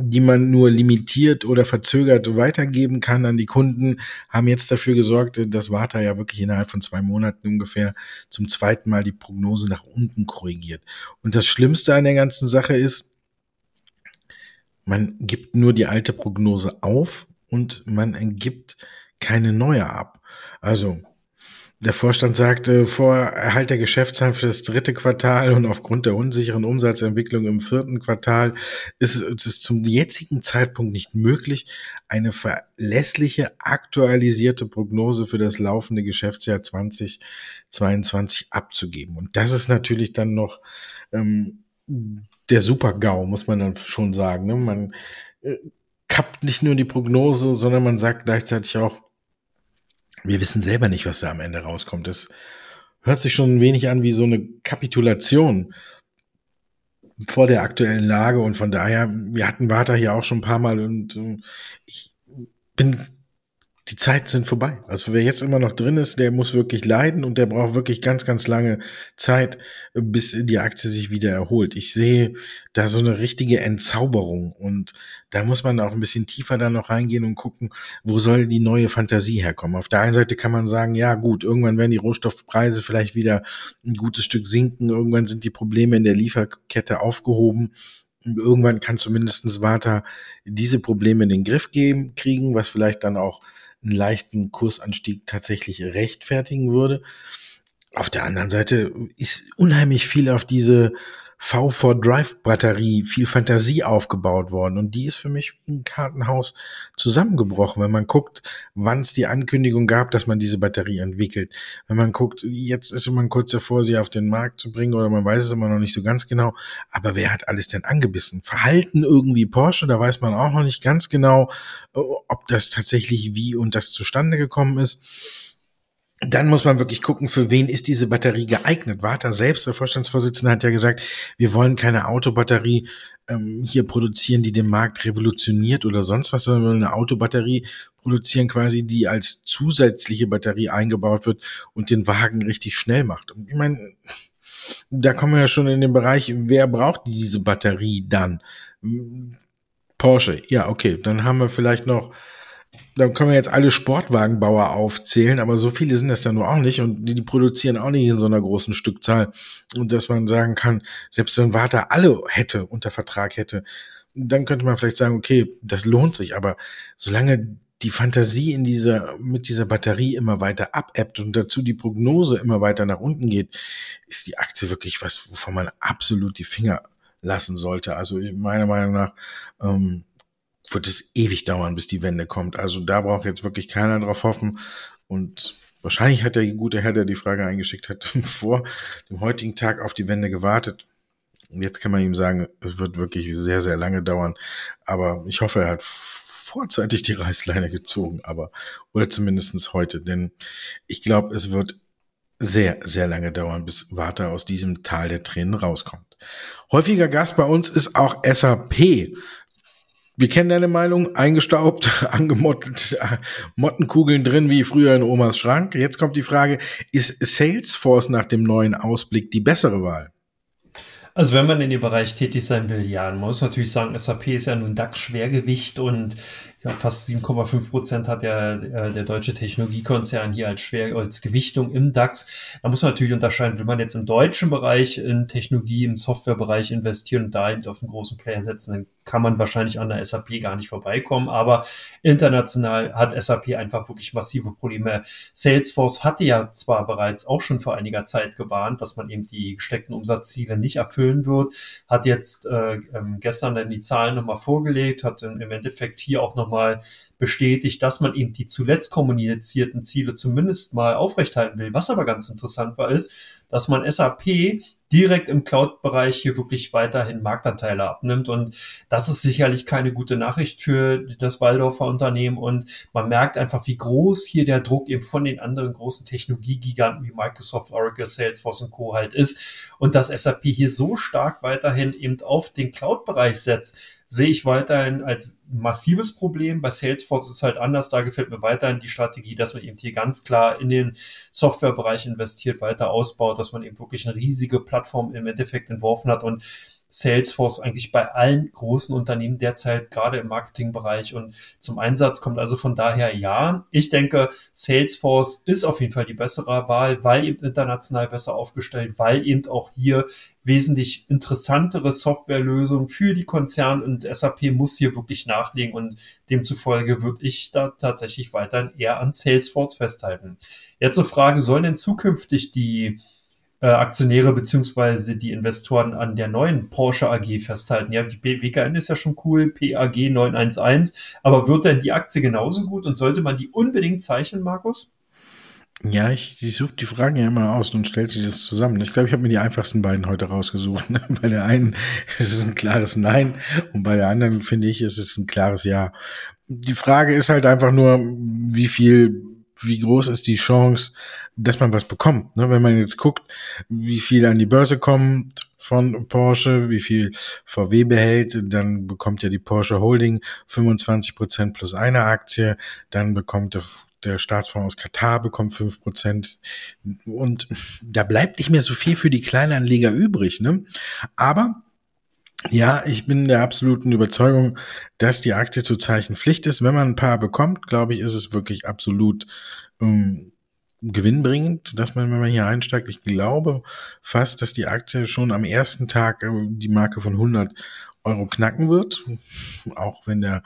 die man nur limitiert oder verzögert weitergeben kann an die Kunden, haben jetzt dafür gesorgt, dass Warta ja wirklich innerhalb von zwei Monaten ungefähr zum zweiten Mal die Prognose nach unten korrigiert. Und das Schlimmste an der ganzen Sache ist, man gibt nur die alte Prognose auf und man gibt keine neue ab. Also der Vorstand sagte, vor Erhalt der Geschäftszahlen für das dritte Quartal und aufgrund der unsicheren Umsatzentwicklung im vierten Quartal ist es zum jetzigen Zeitpunkt nicht möglich, eine verlässliche, aktualisierte Prognose für das laufende Geschäftsjahr 2022 abzugeben. Und das ist natürlich dann noch ähm, der Super-GAU, muss man dann schon sagen. Ne? Man äh, kappt nicht nur die Prognose, sondern man sagt gleichzeitig auch, wir wissen selber nicht, was da am Ende rauskommt. Das hört sich schon ein wenig an wie so eine Kapitulation. vor der aktuellen Lage und von daher, wir hatten Warta hier auch schon ein paar Mal und äh, ich bin die Zeiten sind vorbei. Also wer jetzt immer noch drin ist, der muss wirklich leiden und der braucht wirklich ganz, ganz lange Zeit, bis die Aktie sich wieder erholt. Ich sehe da so eine richtige Entzauberung und da muss man auch ein bisschen tiefer dann noch reingehen und gucken, wo soll die neue Fantasie herkommen. Auf der einen Seite kann man sagen, ja gut, irgendwann werden die Rohstoffpreise vielleicht wieder ein gutes Stück sinken, irgendwann sind die Probleme in der Lieferkette aufgehoben irgendwann kann zumindestens Warta diese Probleme in den Griff geben, kriegen, was vielleicht dann auch einen leichten Kursanstieg tatsächlich rechtfertigen würde. Auf der anderen Seite ist unheimlich viel auf diese V4 Drive Batterie, viel Fantasie aufgebaut worden. Und die ist für mich ein Kartenhaus zusammengebrochen, wenn man guckt, wann es die Ankündigung gab, dass man diese Batterie entwickelt. Wenn man guckt, jetzt ist man kurz davor, sie auf den Markt zu bringen oder man weiß es immer noch nicht so ganz genau. Aber wer hat alles denn angebissen? Verhalten irgendwie Porsche, da weiß man auch noch nicht ganz genau, ob das tatsächlich wie und das zustande gekommen ist dann muss man wirklich gucken, für wen ist diese Batterie geeignet. Warta selbst, der Vorstandsvorsitzende, hat ja gesagt, wir wollen keine Autobatterie ähm, hier produzieren, die den Markt revolutioniert oder sonst was, sondern wir wollen eine Autobatterie produzieren, quasi, die als zusätzliche Batterie eingebaut wird und den Wagen richtig schnell macht. Und ich meine, da kommen wir ja schon in den Bereich, wer braucht diese Batterie dann? Porsche, ja, okay, dann haben wir vielleicht noch da können wir jetzt alle Sportwagenbauer aufzählen, aber so viele sind das ja nur auch nicht und die, die, produzieren auch nicht in so einer großen Stückzahl. Und dass man sagen kann, selbst wenn Warta alle hätte, unter Vertrag hätte, dann könnte man vielleicht sagen, okay, das lohnt sich, aber solange die Fantasie in dieser, mit dieser Batterie immer weiter abebbt und dazu die Prognose immer weiter nach unten geht, ist die Aktie wirklich was, wovon man absolut die Finger lassen sollte. Also meiner Meinung nach, ähm, wird es ewig dauern, bis die Wende kommt. Also da braucht jetzt wirklich keiner drauf hoffen. Und wahrscheinlich hat der gute Herr, der die Frage eingeschickt hat, vor dem heutigen Tag auf die Wende gewartet. Jetzt kann man ihm sagen, es wird wirklich sehr, sehr lange dauern. Aber ich hoffe, er hat vorzeitig die Reißleine gezogen, aber, oder zumindestens heute, denn ich glaube, es wird sehr, sehr lange dauern, bis Warta aus diesem Tal der Tränen rauskommt. Häufiger Gast bei uns ist auch SAP. Wir kennen deine Meinung, eingestaubt, angemottet, Mottenkugeln drin wie früher in Omas Schrank. Jetzt kommt die Frage, ist Salesforce nach dem neuen Ausblick die bessere Wahl? Also wenn man in dem Bereich tätig sein will, ja, man muss natürlich sagen, SAP ist ja nun DAX-Schwergewicht und ja, fast 7,5 Prozent hat der, äh, der deutsche Technologiekonzern hier als schwer als Gewichtung im DAX. Da muss man natürlich unterscheiden, will man jetzt im deutschen Bereich in Technologie, im Softwarebereich investieren und da eben auf einen großen Player setzen, dann kann man wahrscheinlich an der SAP gar nicht vorbeikommen. Aber international hat SAP einfach wirklich massive Probleme. Salesforce hatte ja zwar bereits auch schon vor einiger Zeit gewarnt, dass man eben die gesteckten Umsatzziele nicht erfüllen wird, hat jetzt äh, ähm, gestern dann die Zahlen nochmal vorgelegt, hat im Endeffekt hier auch noch nochmal bestätigt, dass man eben die zuletzt kommunizierten Ziele zumindest mal aufrechthalten will. Was aber ganz interessant war, ist, dass man SAP direkt im Cloud-Bereich hier wirklich weiterhin Marktanteile abnimmt. Und das ist sicherlich keine gute Nachricht für das Waldorfer Unternehmen. Und man merkt einfach, wie groß hier der Druck eben von den anderen großen Technologiegiganten wie Microsoft, Oracle, Salesforce und Co. halt ist. Und dass SAP hier so stark weiterhin eben auf den Cloud-Bereich setzt, sehe ich weiterhin als massives Problem. Bei Salesforce ist es halt anders. Da gefällt mir weiterhin die Strategie, dass man eben hier ganz klar in den Softwarebereich investiert, weiter ausbaut, dass man eben wirklich eine riesige Plattform im Endeffekt entworfen hat und Salesforce eigentlich bei allen großen Unternehmen derzeit gerade im Marketingbereich und zum Einsatz kommt. Also von daher ja, ich denke, Salesforce ist auf jeden Fall die bessere Wahl, weil eben international besser aufgestellt, weil eben auch hier wesentlich interessantere Softwarelösungen für die Konzerne und SAP muss hier wirklich nachlegen und demzufolge würde ich da tatsächlich weiterhin eher an Salesforce festhalten. Jetzt eine Frage, sollen denn zukünftig die äh, Aktionäre beziehungsweise die Investoren an der neuen Porsche AG festhalten. Ja, die WKN ist ja schon cool, PAG 911, aber wird denn die Aktie genauso gut und sollte man die unbedingt zeichnen, Markus? Ja, ich, ich suche die Fragen ja immer aus und stelle sie das zusammen. Ich glaube, ich habe mir die einfachsten beiden heute rausgesucht. Bei der einen ist es ein klares Nein und bei der anderen finde ich, ist es ein klares Ja. Die Frage ist halt einfach nur, wie viel wie groß ist die Chance, dass man was bekommt. Ne? Wenn man jetzt guckt, wie viel an die Börse kommt von Porsche, wie viel VW behält, dann bekommt ja die Porsche Holding 25 Prozent plus eine Aktie, dann bekommt der der Staatsfonds aus Katar bekommt fünf Prozent und da bleibt nicht mehr so viel für die Kleinanleger übrig. Ne? Aber ja, ich bin der absoluten Überzeugung, dass die Aktie zu Zeichen Pflicht ist. Wenn man ein paar bekommt, glaube ich, ist es wirklich absolut ähm, gewinnbringend, dass man, wenn man hier einsteigt, ich glaube fast, dass die Aktie schon am ersten Tag äh, die Marke von 100 Euro knacken wird. Auch wenn der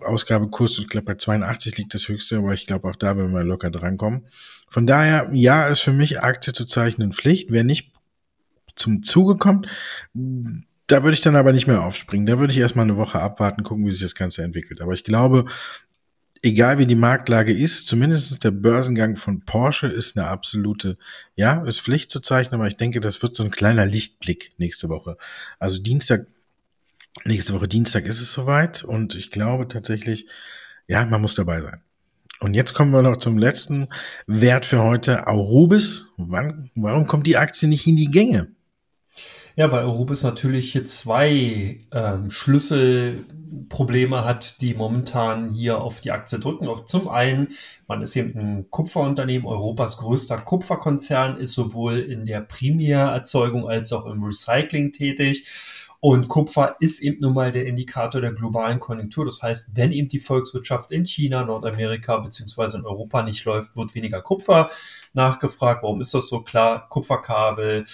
Ausgabekurs, ich glaube bei 82 liegt das höchste, aber ich glaube auch da werden wir locker drankommen. Von daher, ja, ist für mich Aktie zu zeichnen Pflicht. Wer nicht zum Zuge kommt, da würde ich dann aber nicht mehr aufspringen. Da würde ich erstmal eine Woche abwarten, gucken, wie sich das Ganze entwickelt. Aber ich glaube, egal wie die Marktlage ist, zumindest der Börsengang von Porsche ist eine absolute, ja, ist Pflicht zu zeichnen, aber ich denke, das wird so ein kleiner Lichtblick nächste Woche. Also Dienstag Nächste Woche Dienstag ist es soweit und ich glaube tatsächlich, ja, man muss dabei sein. Und jetzt kommen wir noch zum letzten Wert für heute, Aurubis. Wann, warum kommt die Aktie nicht in die Gänge? Ja, weil Aurubis natürlich hier zwei ähm, Schlüsselprobleme hat, die momentan hier auf die Aktie drücken. Zum einen, man ist eben ein Kupferunternehmen, Europas größter Kupferkonzern, ist sowohl in der Primärerzeugung als auch im Recycling tätig. Und Kupfer ist eben nun mal der Indikator der globalen Konjunktur. Das heißt, wenn eben die Volkswirtschaft in China, Nordamerika beziehungsweise in Europa nicht läuft, wird weniger Kupfer nachgefragt. Warum ist das so? Klar, Kupferkabel,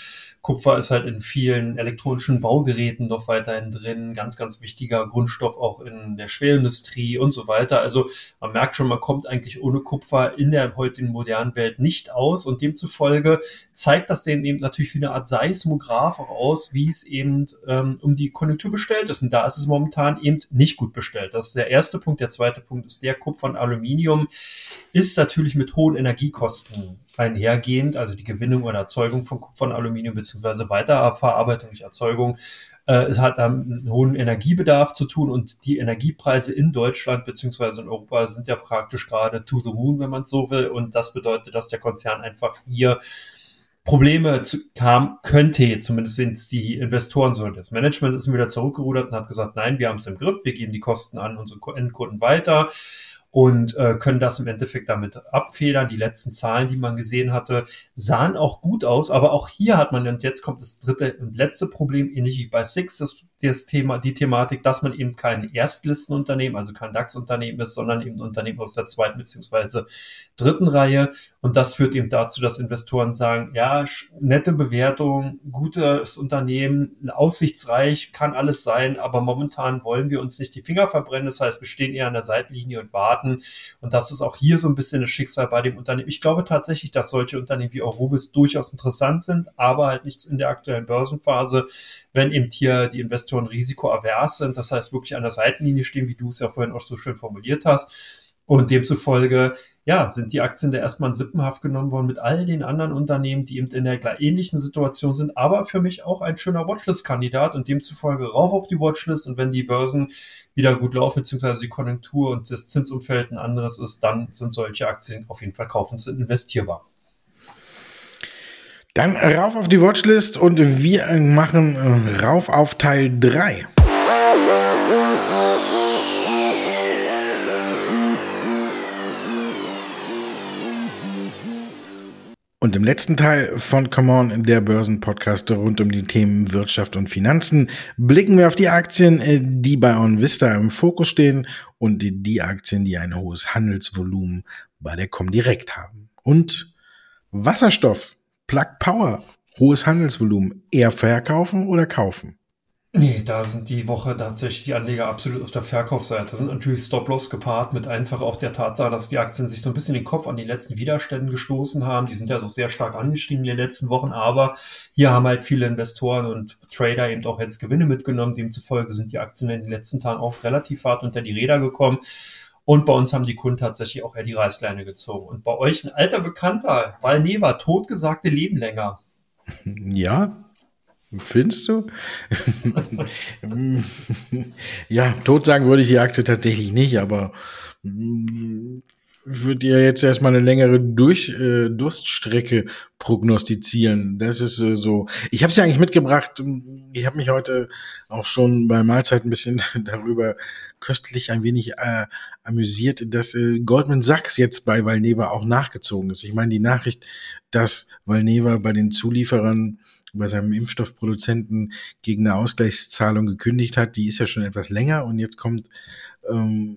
Kupfer ist halt in vielen elektronischen Baugeräten noch weiterhin drin, ganz, ganz wichtiger Grundstoff auch in der Schwerindustrie und so weiter. Also man merkt schon, man kommt eigentlich ohne Kupfer in der heutigen modernen Welt nicht aus und demzufolge zeigt das denen eben natürlich wie eine Art Seismograph auch aus, wie es eben ähm, um die Konjunktur bestellt ist. Und da ist es momentan eben nicht gut bestellt. Das ist der erste Punkt. Der zweite Punkt ist der Kupfer und Aluminium ist natürlich mit hohen Energiekosten einhergehend, also die Gewinnung oder Erzeugung von Kupfer und Aluminium beziehungsweise Weiterverarbeitung durch Erzeugung, äh, es hat einen hohen Energiebedarf zu tun und die Energiepreise in Deutschland beziehungsweise in Europa sind ja praktisch gerade to the moon, wenn man es so will. Und das bedeutet, dass der Konzern einfach hier Probleme zu, kam, könnte, zumindest sind die Investoren so. Das Management ist wieder zurückgerudert und hat gesagt, nein, wir haben es im Griff, wir geben die Kosten an unsere Endkunden weiter und äh, können das im Endeffekt damit abfedern. Die letzten Zahlen, die man gesehen hatte, sahen auch gut aus, aber auch hier hat man, und jetzt kommt das dritte und letzte Problem, ähnlich wie bei Six, das das Thema, die Thematik, dass man eben kein Erstlistenunternehmen, also kein DAX-Unternehmen ist, sondern eben ein Unternehmen aus der zweiten beziehungsweise dritten Reihe. Und das führt eben dazu, dass Investoren sagen, ja, nette Bewertung, gutes Unternehmen, aussichtsreich, kann alles sein, aber momentan wollen wir uns nicht die Finger verbrennen. Das heißt, wir stehen eher an der Seitenlinie und warten. Und das ist auch hier so ein bisschen das Schicksal bei dem Unternehmen. Ich glaube tatsächlich, dass solche Unternehmen wie Eurobis durchaus interessant sind, aber halt nicht in der aktuellen Börsenphase wenn eben hier die Investoren risikoavers sind, das heißt wirklich an der Seitenlinie stehen, wie du es ja vorhin auch so schön formuliert hast. Und demzufolge, ja, sind die Aktien da erstmal in Sippenhaft genommen worden mit all den anderen Unternehmen, die eben in der ähnlichen Situation sind, aber für mich auch ein schöner Watchlist-Kandidat und demzufolge rauf auf die Watchlist und wenn die Börsen wieder gut laufen, beziehungsweise die Konjunktur und das Zinsumfeld ein anderes ist, dann sind solche Aktien auf jeden Fall kaufens investierbar. Dann rauf auf die Watchlist und wir machen äh, rauf auf Teil 3. Und im letzten Teil von Come On, der Börsenpodcast rund um die Themen Wirtschaft und Finanzen, blicken wir auf die Aktien, äh, die bei OnVista im Fokus stehen und die Aktien, die ein hohes Handelsvolumen bei der Comdirect haben. Und Wasserstoff Plug Power, hohes Handelsvolumen, eher verkaufen oder kaufen? Nee, da sind die Woche tatsächlich die Anleger absolut auf der Verkaufsseite. Sind natürlich Stop-Loss gepaart mit einfach auch der Tatsache, dass die Aktien sich so ein bisschen den Kopf an die letzten Widerstände gestoßen haben. Die sind ja so sehr stark angestiegen in den letzten Wochen, aber hier haben halt viele Investoren und Trader eben auch jetzt Gewinne mitgenommen. Demzufolge sind die Aktien in den letzten Tagen auch relativ hart unter die Räder gekommen. Und bei uns haben die Kunden tatsächlich auch eher die Reißleine gezogen. Und bei euch ein alter Bekannter, Valneva, totgesagte Leben länger. Ja, Findest du? ja, tot sagen würde ich die Aktie tatsächlich nicht, aber würde ja jetzt erstmal eine längere Durch, äh, Durststrecke prognostizieren. Das ist äh, so. Ich habe es ja eigentlich mitgebracht. Ich habe mich heute auch schon bei Mahlzeit ein bisschen darüber köstlich ein wenig äh, amüsiert, dass äh, Goldman Sachs jetzt bei Valneva auch nachgezogen ist. Ich meine, die Nachricht, dass Valneva bei den Zulieferern bei seinem Impfstoffproduzenten gegen eine Ausgleichszahlung gekündigt hat, die ist ja schon etwas länger und jetzt kommt ähm,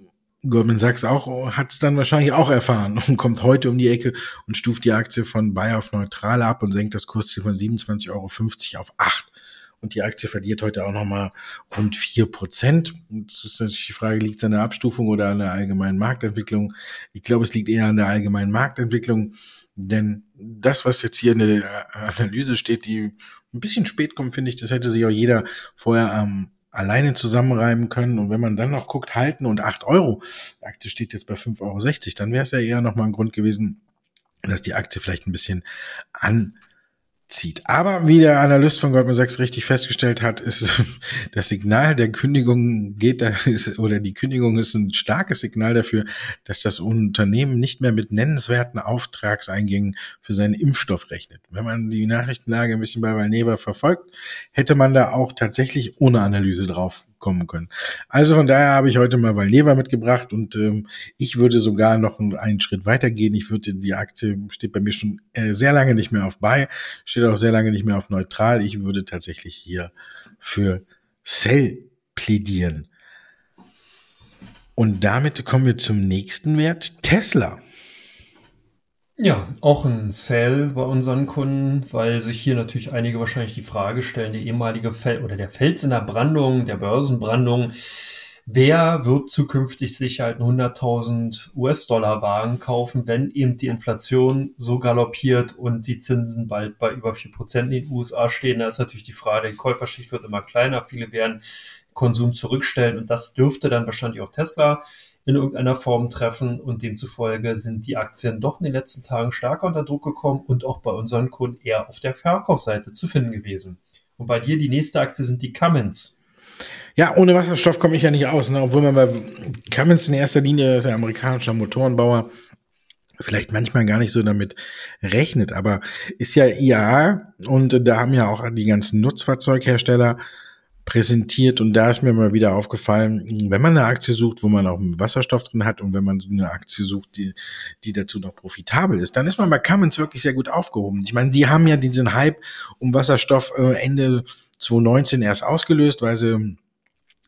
Goldman Sachs auch, hat es dann wahrscheinlich auch erfahren und kommt heute um die Ecke und stuft die Aktie von Bayer auf neutral ab und senkt das Kursziel von 27,50 Euro auf 8. Und die Aktie verliert heute auch nochmal rund 4 Prozent. Jetzt ist natürlich die Frage, liegt es an der Abstufung oder an der allgemeinen Marktentwicklung? Ich glaube, es liegt eher an der allgemeinen Marktentwicklung. Denn das, was jetzt hier in der Analyse steht, die ein bisschen spät kommt, finde ich, das hätte sich auch jeder vorher am alleine zusammenreimen können. Und wenn man dann noch guckt, halten und 8 Euro, die Aktie steht jetzt bei 5,60 Euro, dann wäre es ja eher nochmal ein Grund gewesen, dass die Aktie vielleicht ein bisschen an zieht. Aber wie der Analyst von Goldman Sachs richtig festgestellt hat, ist das Signal der Kündigung geht da ist, oder die Kündigung ist ein starkes Signal dafür, dass das Unternehmen nicht mehr mit nennenswerten Auftragseingängen für seinen Impfstoff rechnet. Wenn man die Nachrichtenlage ein bisschen bei Valneva verfolgt, hätte man da auch tatsächlich ohne Analyse drauf kommen können. Also von daher habe ich heute mal Valneva mitgebracht und ähm, ich würde sogar noch einen Schritt weiter gehen. Ich würde die Aktie steht bei mir schon äh, sehr lange nicht mehr auf Buy, steht auch sehr lange nicht mehr auf Neutral. Ich würde tatsächlich hier für Sell plädieren. Und damit kommen wir zum nächsten Wert, Tesla. Ja, auch ein Sell bei unseren Kunden, weil sich hier natürlich einige wahrscheinlich die Frage stellen, die ehemalige Fel oder der Fels in der Brandung, der Börsenbrandung, wer wird zukünftig sich halt 100.000 US-Dollar Wagen kaufen, wenn eben die Inflation so galoppiert und die Zinsen bald bei über 4% in den USA stehen? Da ist natürlich die Frage, die Käuferschicht wird immer kleiner, viele werden Konsum zurückstellen und das dürfte dann wahrscheinlich auch Tesla in irgendeiner Form treffen und demzufolge sind die Aktien doch in den letzten Tagen stärker unter Druck gekommen und auch bei unseren Kunden eher auf der Verkaufsseite zu finden gewesen. Und bei dir die nächste Aktie sind die Cummins. Ja, ohne Wasserstoff komme ich ja nicht aus, ne? obwohl man bei Cummins in erster Linie ist ein amerikanischer Motorenbauer vielleicht manchmal gar nicht so damit rechnet, aber ist ja IAA und da haben ja auch die ganzen Nutzfahrzeughersteller präsentiert und da ist mir mal wieder aufgefallen, wenn man eine Aktie sucht, wo man auch Wasserstoff drin hat und wenn man eine Aktie sucht, die, die dazu noch profitabel ist, dann ist man bei Cummins wirklich sehr gut aufgehoben. Ich meine, die haben ja diesen Hype um Wasserstoff äh, Ende 2019 erst ausgelöst, weil sie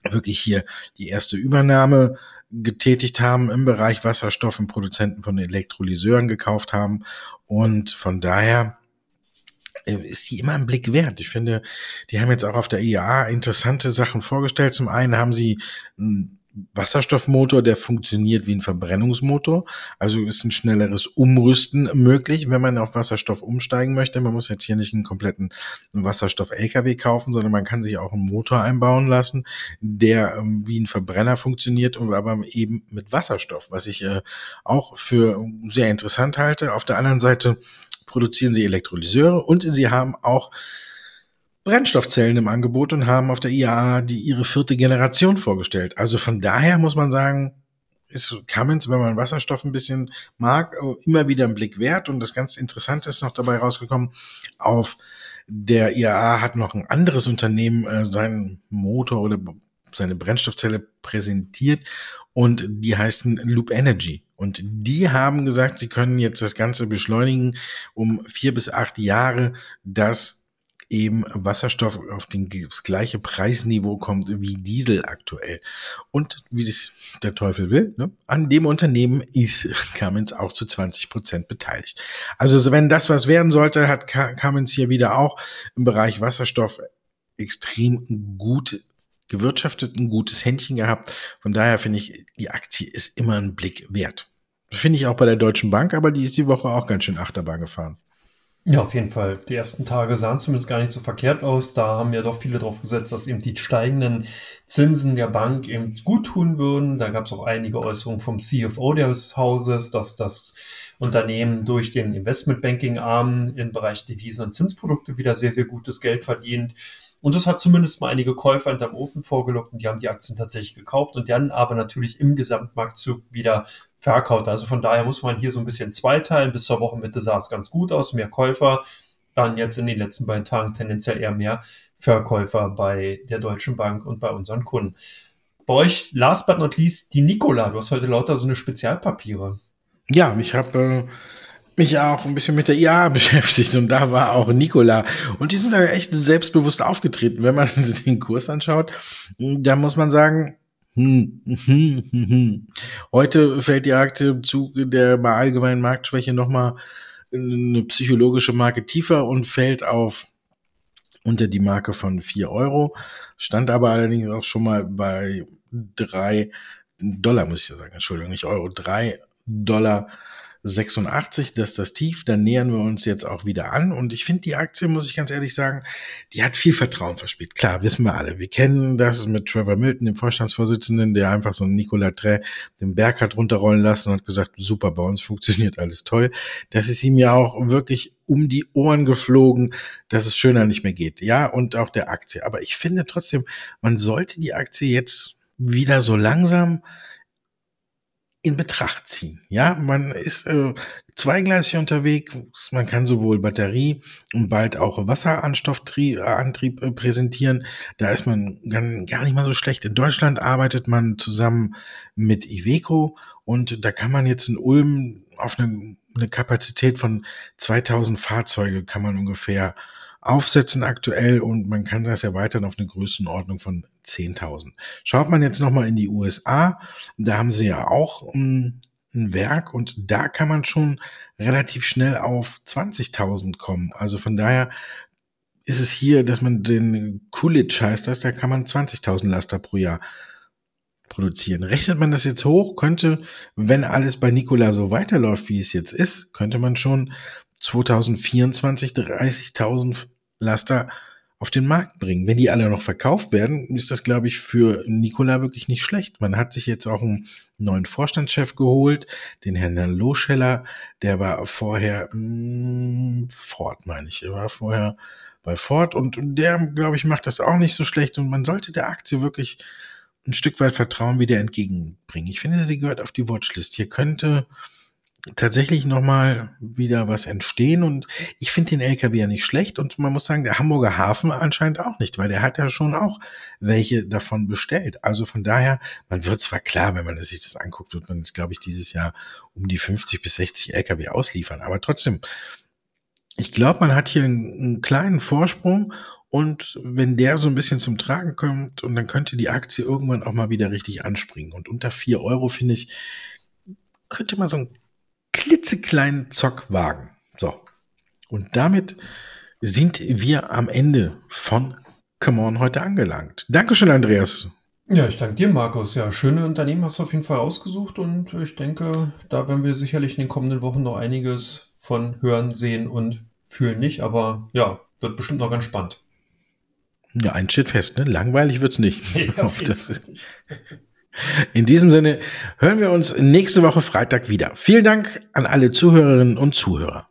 wirklich hier die erste Übernahme getätigt haben im Bereich Wasserstoff und Produzenten von Elektrolyseuren gekauft haben und von daher ist die immer ein Blick wert. Ich finde, die haben jetzt auch auf der IAA interessante Sachen vorgestellt. Zum einen haben sie einen Wasserstoffmotor, der funktioniert wie ein Verbrennungsmotor. Also ist ein schnelleres Umrüsten möglich, wenn man auf Wasserstoff umsteigen möchte. Man muss jetzt hier nicht einen kompletten Wasserstoff-LKW kaufen, sondern man kann sich auch einen Motor einbauen lassen, der ähm, wie ein Verbrenner funktioniert und aber eben mit Wasserstoff, was ich äh, auch für sehr interessant halte. Auf der anderen Seite produzieren sie Elektrolyseure und sie haben auch Brennstoffzellen im Angebot und haben auf der IAA die ihre vierte Generation vorgestellt. Also von daher muss man sagen, ist Cummins, wenn man Wasserstoff ein bisschen mag, immer wieder ein Blick wert. Und das ganz Interessante ist noch dabei rausgekommen, auf der IAA hat noch ein anderes Unternehmen äh, seinen Motor oder seine Brennstoffzelle präsentiert und die heißen Loop Energy. Und die haben gesagt, sie können jetzt das Ganze beschleunigen um vier bis acht Jahre, dass eben Wasserstoff auf den, das gleiche Preisniveau kommt wie Diesel aktuell. Und wie es der Teufel will, ne, an dem Unternehmen ist Cummins auch zu 20 Prozent beteiligt. Also wenn das was werden sollte, hat Cummins hier wieder auch im Bereich Wasserstoff extrem gut gewirtschaftet, ein gutes Händchen gehabt. Von daher finde ich, die Aktie ist immer ein Blick wert. Finde ich auch bei der Deutschen Bank, aber die ist die Woche auch ganz schön Achterbahn gefahren. Ja, auf jeden Fall. Die ersten Tage sahen zumindest gar nicht so verkehrt aus. Da haben ja doch viele drauf gesetzt, dass eben die steigenden Zinsen der Bank eben gut tun würden. Da gab es auch einige Äußerungen vom CFO des Hauses, dass das Unternehmen durch den Investmentbanking-Arm im Bereich Devisen und Zinsprodukte wieder sehr, sehr gutes Geld verdient. Und das hat zumindest mal einige Käufer hinterm Ofen vorgelockt und die haben die Aktien tatsächlich gekauft und dann aber natürlich im Gesamtmarktzug wieder verkauft. Also von daher muss man hier so ein bisschen zweiteilen. Bis zur Wochenmitte sah es ganz gut aus, mehr Käufer. Dann jetzt in den letzten beiden Tagen tendenziell eher mehr Verkäufer bei der Deutschen Bank und bei unseren Kunden. Bei euch, last but not least, die Nikola. Du hast heute lauter so eine Spezialpapiere. Ja, ich habe äh, mich auch ein bisschen mit der IA beschäftigt und da war auch Nikola. Und die sind da echt selbstbewusst aufgetreten. Wenn man sich den Kurs anschaut, da muss man sagen, hm, hm, hm, heute fällt die Aktie im Zuge der allgemeinen Marktschwäche nochmal eine psychologische Marke tiefer und fällt auf unter die Marke von 4 Euro, stand aber allerdings auch schon mal bei 3 Dollar, muss ich ja sagen, Entschuldigung, nicht Euro, 3 Dollar 86, das ist das Tief. Da nähern wir uns jetzt auch wieder an. Und ich finde, die Aktie, muss ich ganz ehrlich sagen, die hat viel Vertrauen verspielt. Klar, wissen wir alle. Wir kennen das mit Trevor Milton, dem Vorstandsvorsitzenden, der einfach so einen Nicolas Trey den Berg hat runterrollen lassen und gesagt, super, bei uns funktioniert alles toll. Das ist ihm ja auch wirklich um die Ohren geflogen, dass es schöner nicht mehr geht. Ja, und auch der Aktie. Aber ich finde trotzdem, man sollte die Aktie jetzt wieder so langsam in Betracht ziehen. Ja, man ist äh, zweigleisig unterwegs. Man kann sowohl Batterie und bald auch Wasserantrieb äh, präsentieren. Da ist man gar nicht mal so schlecht. In Deutschland arbeitet man zusammen mit Iveco und da kann man jetzt in Ulm auf eine, eine Kapazität von 2000 Fahrzeuge kann man ungefähr aufsetzen aktuell und man kann das erweitern auf eine Größenordnung von 10.000. Schaut man jetzt nochmal in die USA, da haben sie ja auch ein, ein Werk und da kann man schon relativ schnell auf 20.000 kommen. Also von daher ist es hier, dass man den Coolidge heißt das, da kann man 20.000 Laster pro Jahr produzieren. Rechnet man das jetzt hoch, könnte, wenn alles bei Nikola so weiterläuft, wie es jetzt ist, könnte man schon 2024 30.000 Laster auf den Markt bringen. Wenn die alle noch verkauft werden, ist das, glaube ich, für Nikola wirklich nicht schlecht. Man hat sich jetzt auch einen neuen Vorstandschef geholt, den Herrn Loscheller, der war vorher mh, hm, Ford, meine ich. Er war vorher bei Ford und der, glaube ich, macht das auch nicht so schlecht und man sollte der Aktie wirklich ein Stück weit Vertrauen wieder entgegenbringen. Ich finde, sie gehört auf die Watchlist. Hier könnte tatsächlich nochmal wieder was entstehen. Und ich finde den LKW ja nicht schlecht. Und man muss sagen, der Hamburger Hafen anscheinend auch nicht, weil der hat ja schon auch welche davon bestellt. Also von daher, man wird zwar klar, wenn man sich das anguckt, wird man jetzt, glaube ich, dieses Jahr um die 50 bis 60 LKW ausliefern, aber trotzdem, ich glaube, man hat hier einen, einen kleinen Vorsprung. Und wenn der so ein bisschen zum Tragen kommt und dann könnte die Aktie irgendwann auch mal wieder richtig anspringen. Und unter vier Euro finde ich, könnte man so ein klitzekleinen Zockwagen. So. Und damit sind wir am Ende von Come On heute angelangt. Dankeschön, Andreas. Ja, ich danke dir, Markus. Ja, schöne Unternehmen hast du auf jeden Fall ausgesucht und ich denke, da werden wir sicherlich in den kommenden Wochen noch einiges von hören, sehen und fühlen nicht, aber ja, wird bestimmt noch ganz spannend. Ja, ein steht fest, ne? Langweilig wird's nicht. Ja, das In diesem Sinne hören wir uns nächste Woche Freitag wieder. Vielen Dank an alle Zuhörerinnen und Zuhörer.